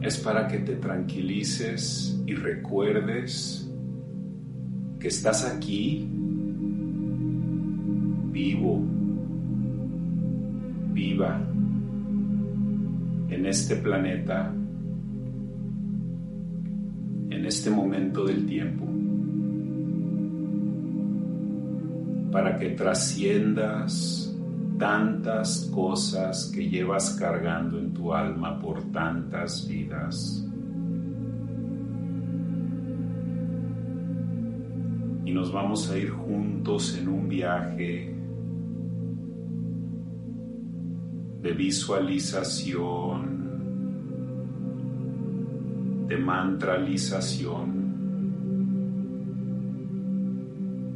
Es para que te tranquilices y recuerdes que estás aquí vivo, viva, en este planeta, en este momento del tiempo, para que trasciendas tantas cosas que llevas cargando en tu alma por tantas vidas. Y nos vamos a ir juntos en un viaje de visualización, de mantralización,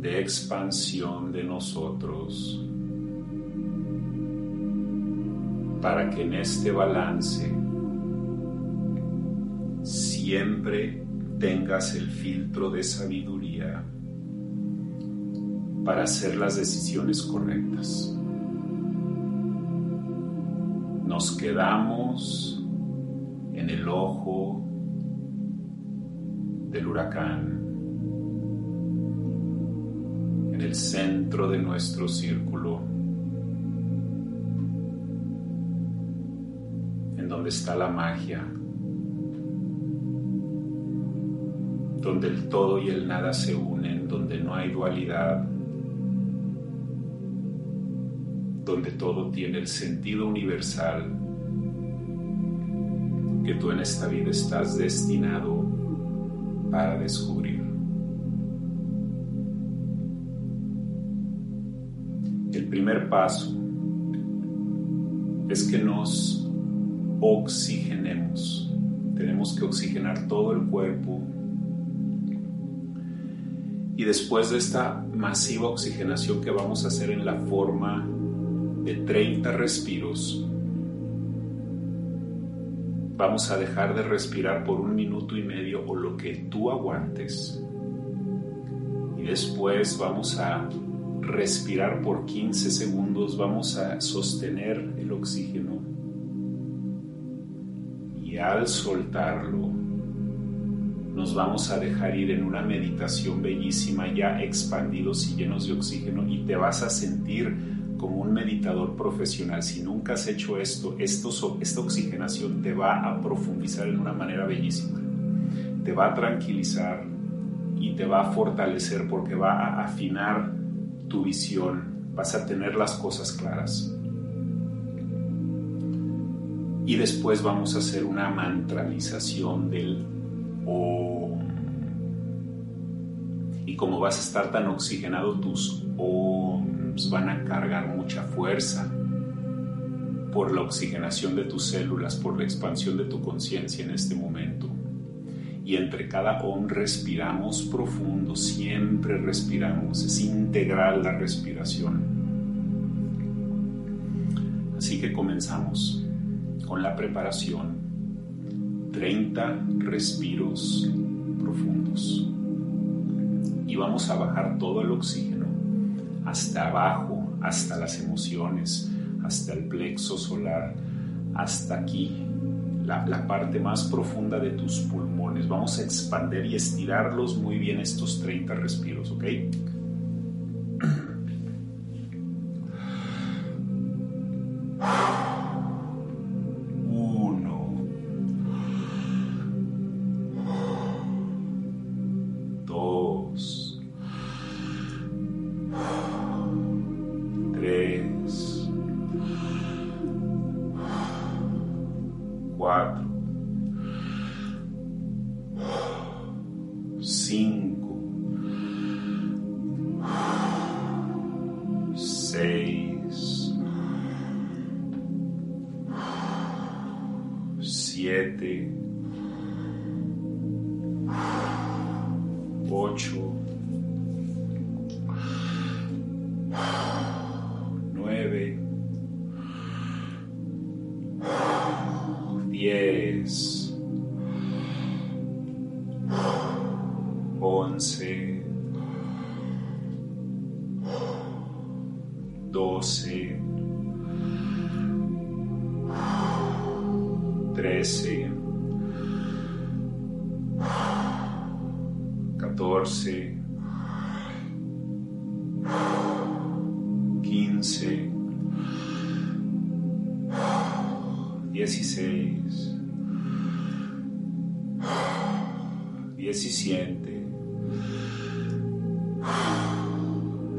de expansión de nosotros. Para que en este balance siempre tengas el filtro de sabiduría para hacer las decisiones correctas. Nos quedamos en el ojo del huracán, en el centro de nuestro círculo está la magia, donde el todo y el nada se unen, donde no hay dualidad, donde todo tiene el sentido universal que tú en esta vida estás destinado para descubrir. El primer paso es que nos oxigenemos. Tenemos que oxigenar todo el cuerpo. Y después de esta masiva oxigenación que vamos a hacer en la forma de 30 respiros, vamos a dejar de respirar por un minuto y medio o lo que tú aguantes. Y después vamos a respirar por 15 segundos, vamos a sostener el oxígeno al soltarlo nos vamos a dejar ir en una meditación bellísima ya expandidos y llenos de oxígeno y te vas a sentir como un meditador profesional. Si nunca has hecho esto, esto esta oxigenación te va a profundizar en una manera bellísima. Te va a tranquilizar y te va a fortalecer porque va a afinar tu visión. Vas a tener las cosas claras y después vamos a hacer una mantralización del OM. Y como vas a estar tan oxigenado, tus OMs van a cargar mucha fuerza por la oxigenación de tus células, por la expansión de tu conciencia en este momento. Y entre cada OM respiramos profundo, siempre respiramos, es integral la respiración. Así que comenzamos con la preparación 30 respiros profundos. Y vamos a bajar todo el oxígeno hasta abajo, hasta las emociones, hasta el plexo solar, hasta aquí, la, parte más profunda de tus pulmones. Vamos a expandir y estirarlos muy bien estos 30 respiros, ¿ok? 12, 13, 14, 15, 16, 17,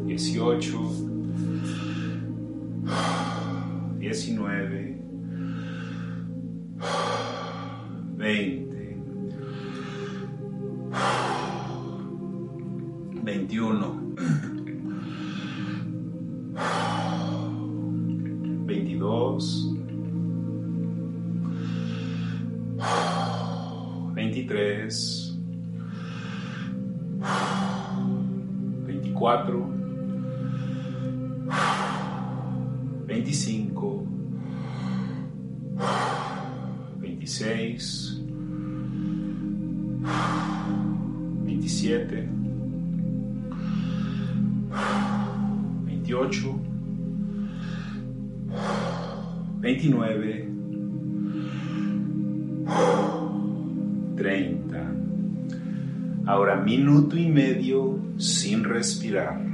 18, diecinueve, veinte, veintiuno, veintidós, veintitrés, veinticuatro, veinticinco, veintiséis, veintisiete, veintiocho, veintinueve, treinta. Ahora minuto y medio sin respirar.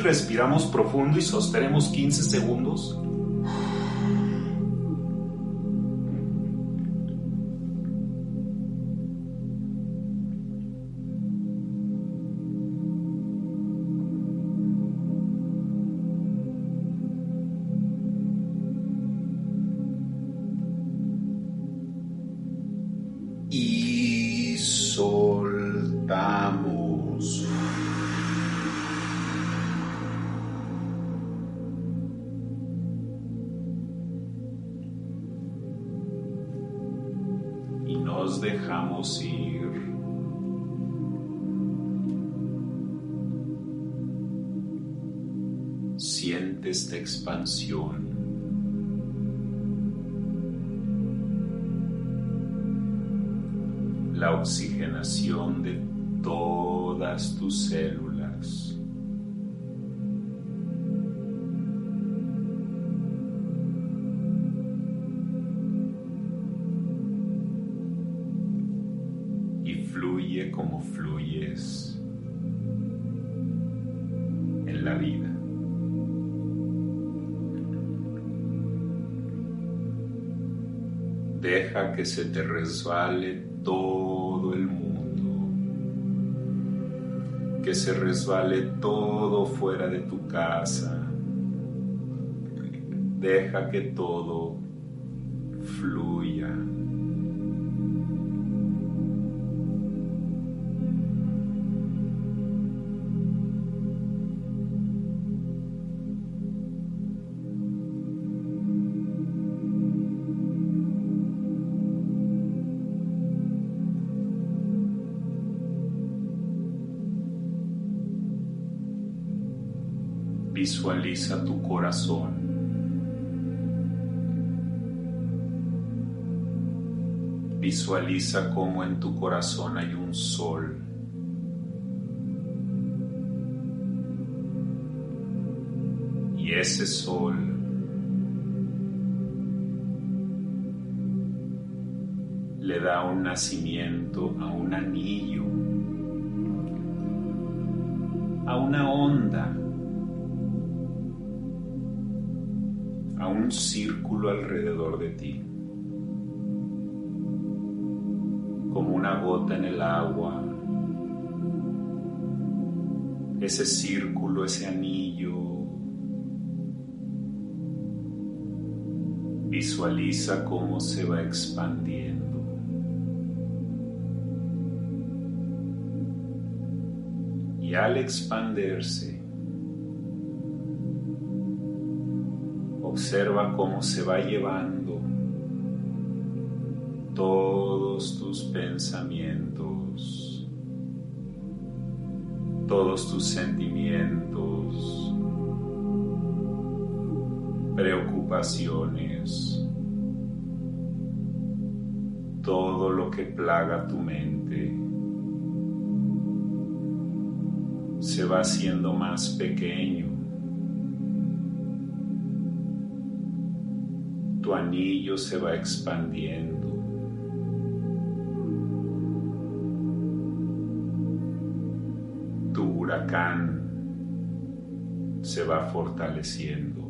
Respiramos profundo y sostenemos 15 segundos. Expansión. La oxigenación de todas tus células. y fluye como fluyes en la vida. Deja que se te resbale todo el mundo. que se resbale todo fuera de tu casa. Deja que todo fluya. Visualiza tu corazón. Visualiza cómo en tu corazón hay un sol. Y ese sol le da un nacimiento a un anillo, a una onda un círculo alrededor de ti, como una gota en el agua, ese círculo, ese anillo. Visualiza cómo se va expandiendo. Y al expandirse, Observa cómo se va llevando todos tus pensamientos, todos tus sentimientos, preocupaciones, todo lo que plaga tu mente se va haciendo más pequeño tu anillo se va expandiendo. Tu huracán se va fortaleciendo.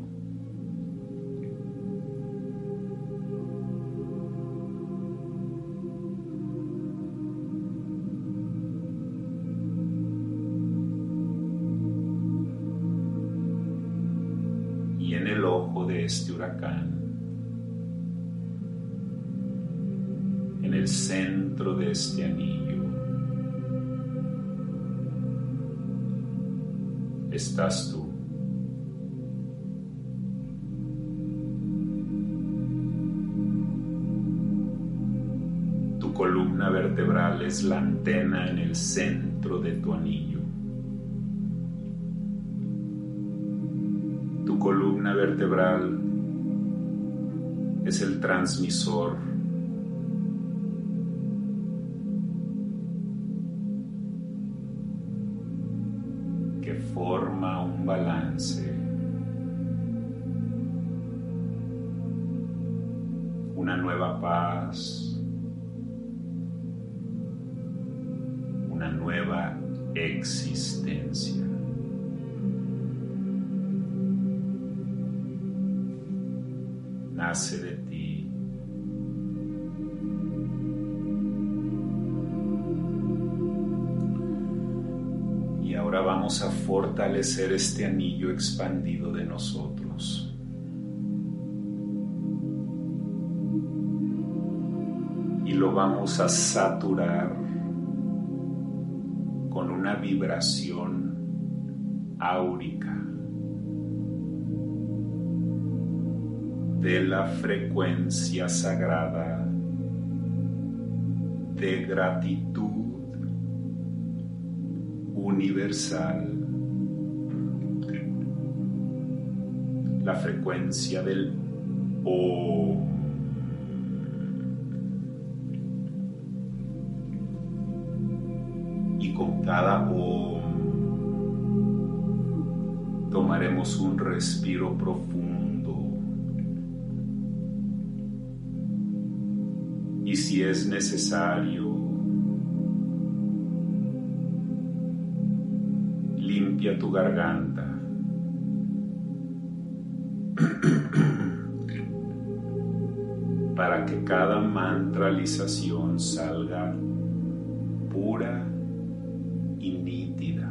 En el ojo de este huracán el centro de este anillo. Estás tú. Tu columna vertebral es la antena en el centro de tu anillo. Tu columna vertebral es el transmisor Nace de vamos a fortalecer este anillo expandido de nosotros. Y lo vamos a saturar con una vibración áurica de la frecuencia sagrada de gratitud universal, la frecuencia del O. Y con cada O tomaremos un respiro profundo. Y si es necesario, limpia tu garganta. Para que cada mantralización salga pura y nítida.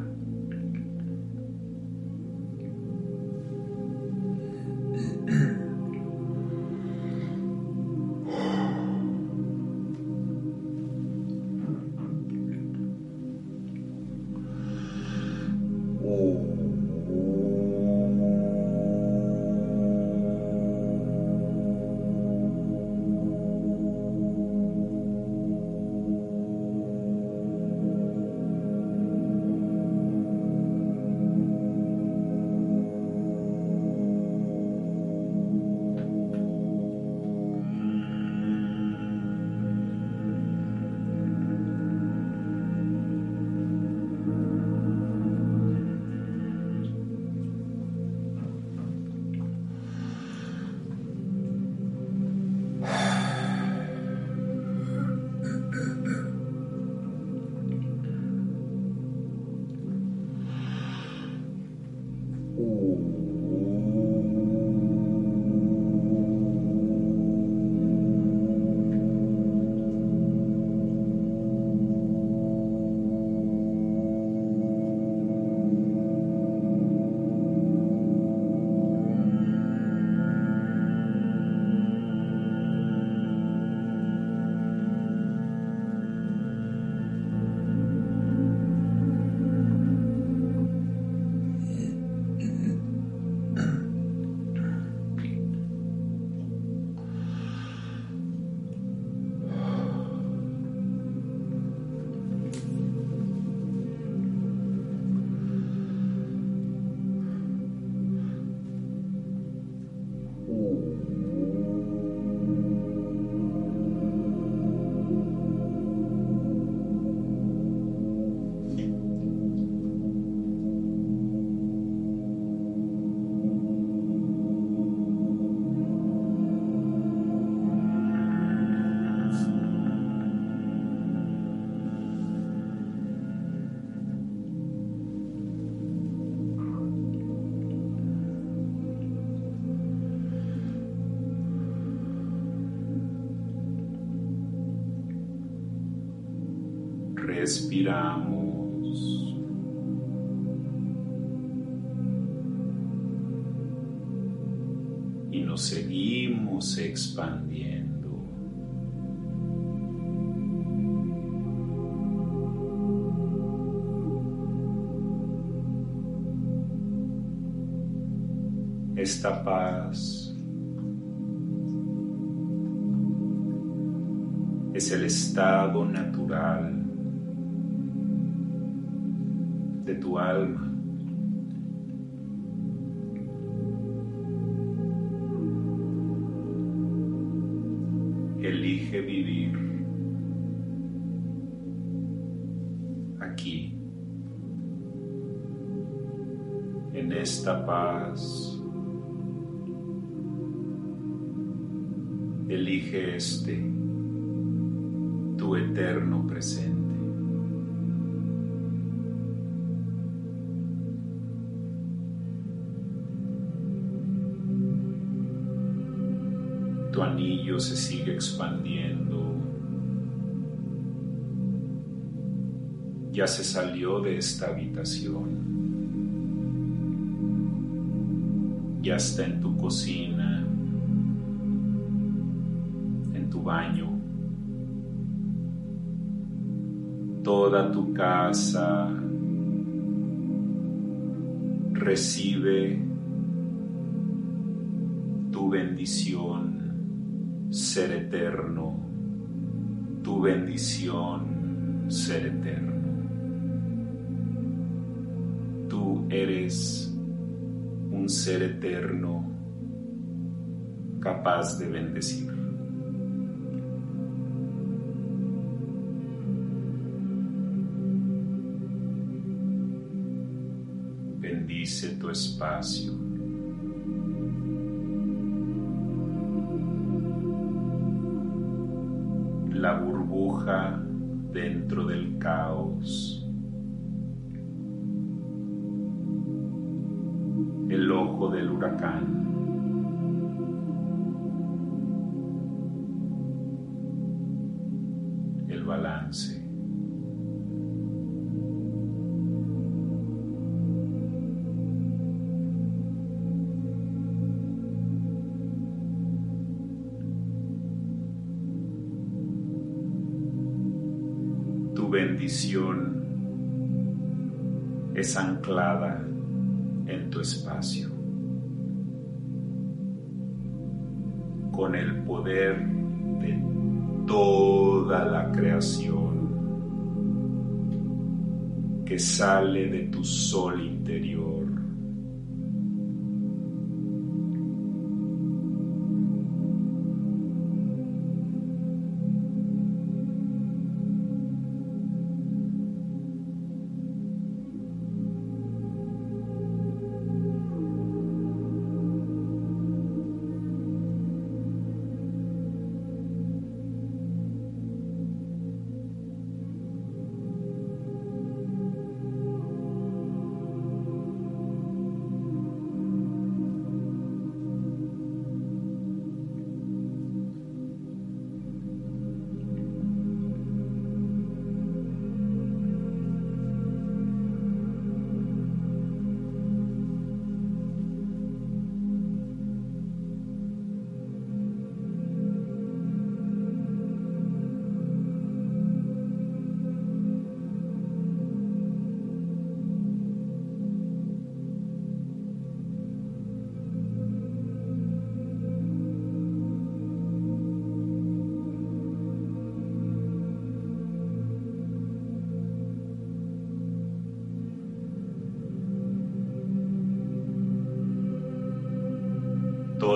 Respiramos. Y nos seguimos expandiendo. Esta paz es el estado natural tu alma. Elige vivir aquí, en esta paz. Elige este, tu eterno presente. Se sigue expandiendo. Ya se salió de esta habitación. Ya está en tu cocina, en tu baño. Toda tu casa recibe tu bendición ser eterno, tu bendición, ser eterno. Tú eres un ser eterno capaz de bendecir. Bendice tu espacio. Burbuja dentro del caos. El ojo del huracán. En tu espacio. Con el poder de toda la creación que sale de tu sol interior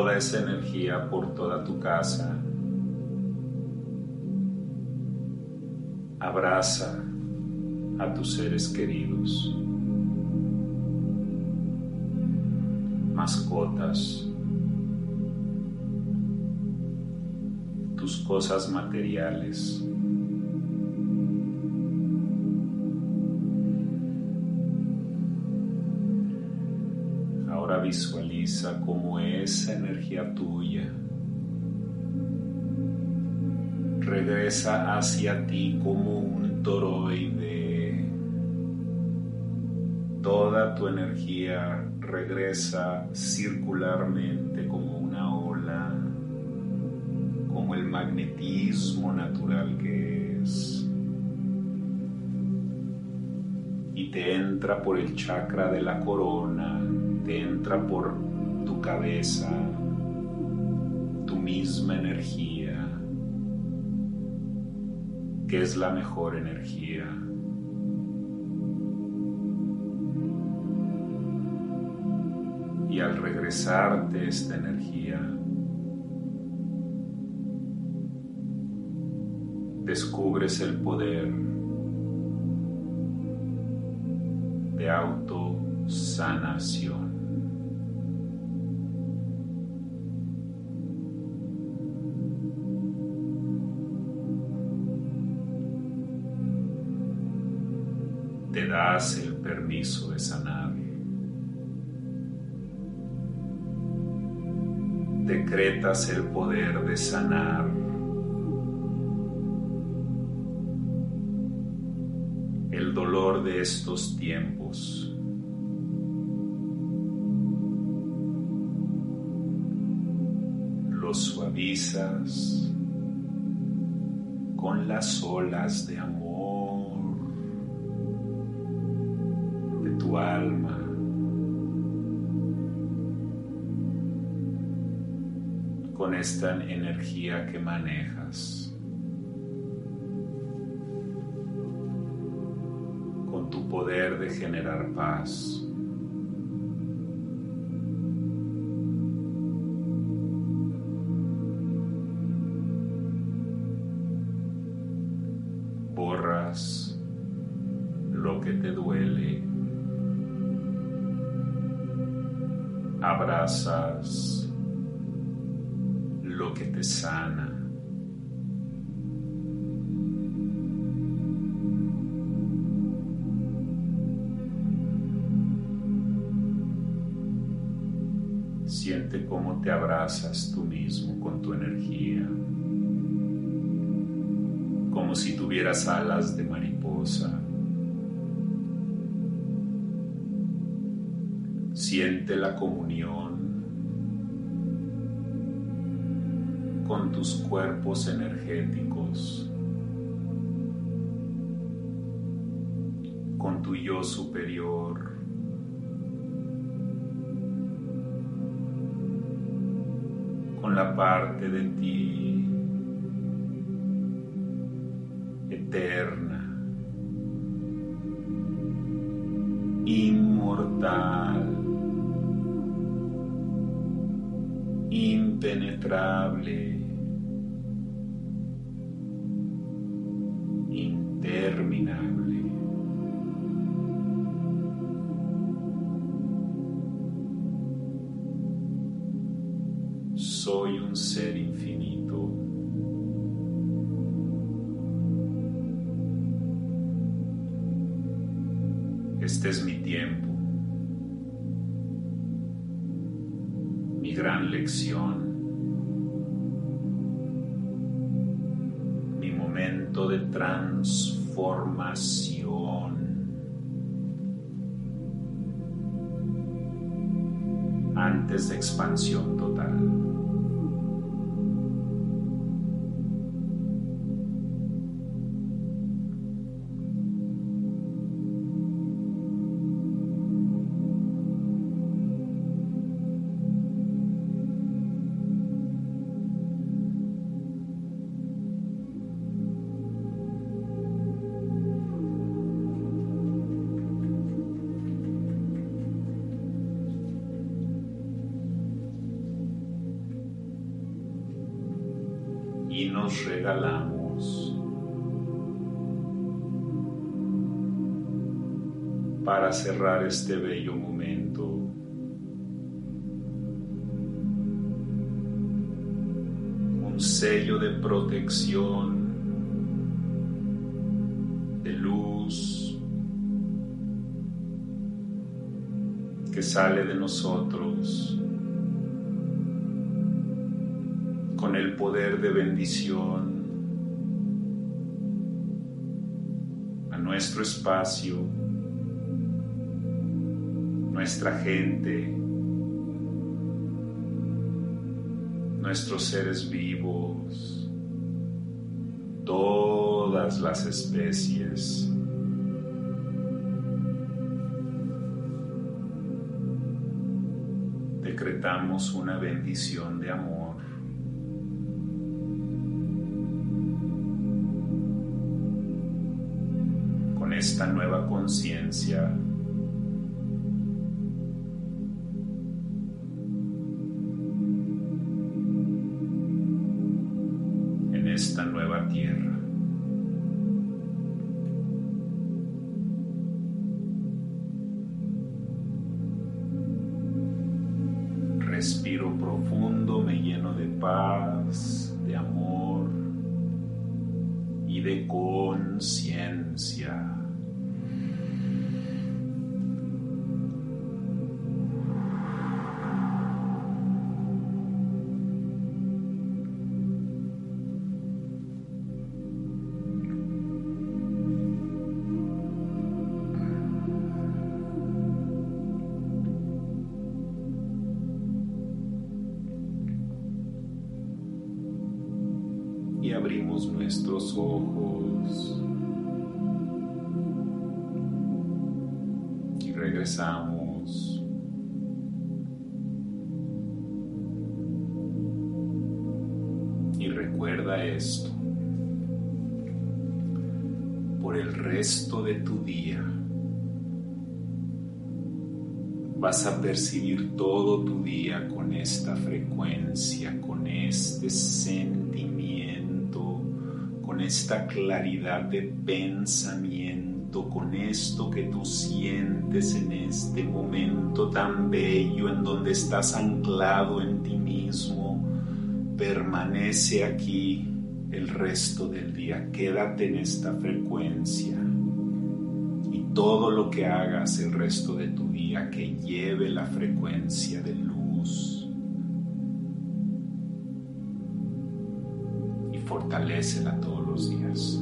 toda esa energía por toda tu casa. Abraza a tus seres queridos, mascotas, tus cosas materiales. Ahora visualiza cómo esa energía tuya regresa hacia ti como un toroide. Toda tu energía regresa circularmente como una ola, como el magnetismo natural que es. Y te entra por el chakra de la corona, te entra por tu cabeza, tu misma energía que es la mejor energía. Y al regresarte esta energía, descubres el poder de autosanación. Das el permiso de sanar. Decretas el poder de sanar. El dolor de estos tiempos. Lo suavizas con las olas de amor. Esta energía que manejas, con tu poder de generar paz. Con tus cuerpos energéticos, con tu yo superior. con la parte de ti eterna, inmortal. Impenetrable, interminable. Soy un ser infinito. Este es mi tiempo. gran lección, de transformación. antes de expansión total. Este bello momento. Un sello de protección, de luz, que sale de nosotros con el poder de bendición a nuestro espacio nuestra gente, nuestros seres vivos, todas las especies. Decretamos una bendición de amor. Con esta nueva conciencia regresamos. Y recuerda esto. Por el resto de tu día vas a percibir todo tu día con esta frecuencia, con este sentimiento con esta claridad de pensamiento, con esto que tú sientes en este momento tan bello en donde estás anclado en ti mismo, permanece aquí el resto del día, quédate en esta frecuencia y todo lo que hagas el resto de tu día que lleve la frecuencia de luz y fortalecela todos días.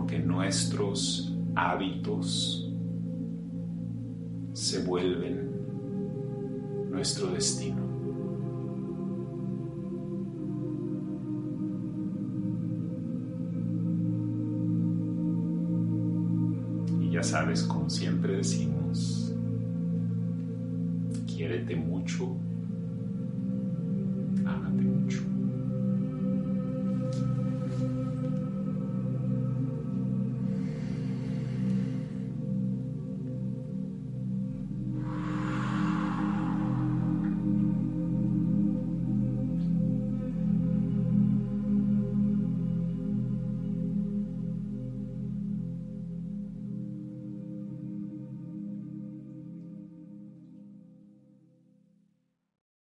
Porque nuestros hábitos se vuelven nuestro destino. Y ya sabes, como siempre decimos, quiérete mucho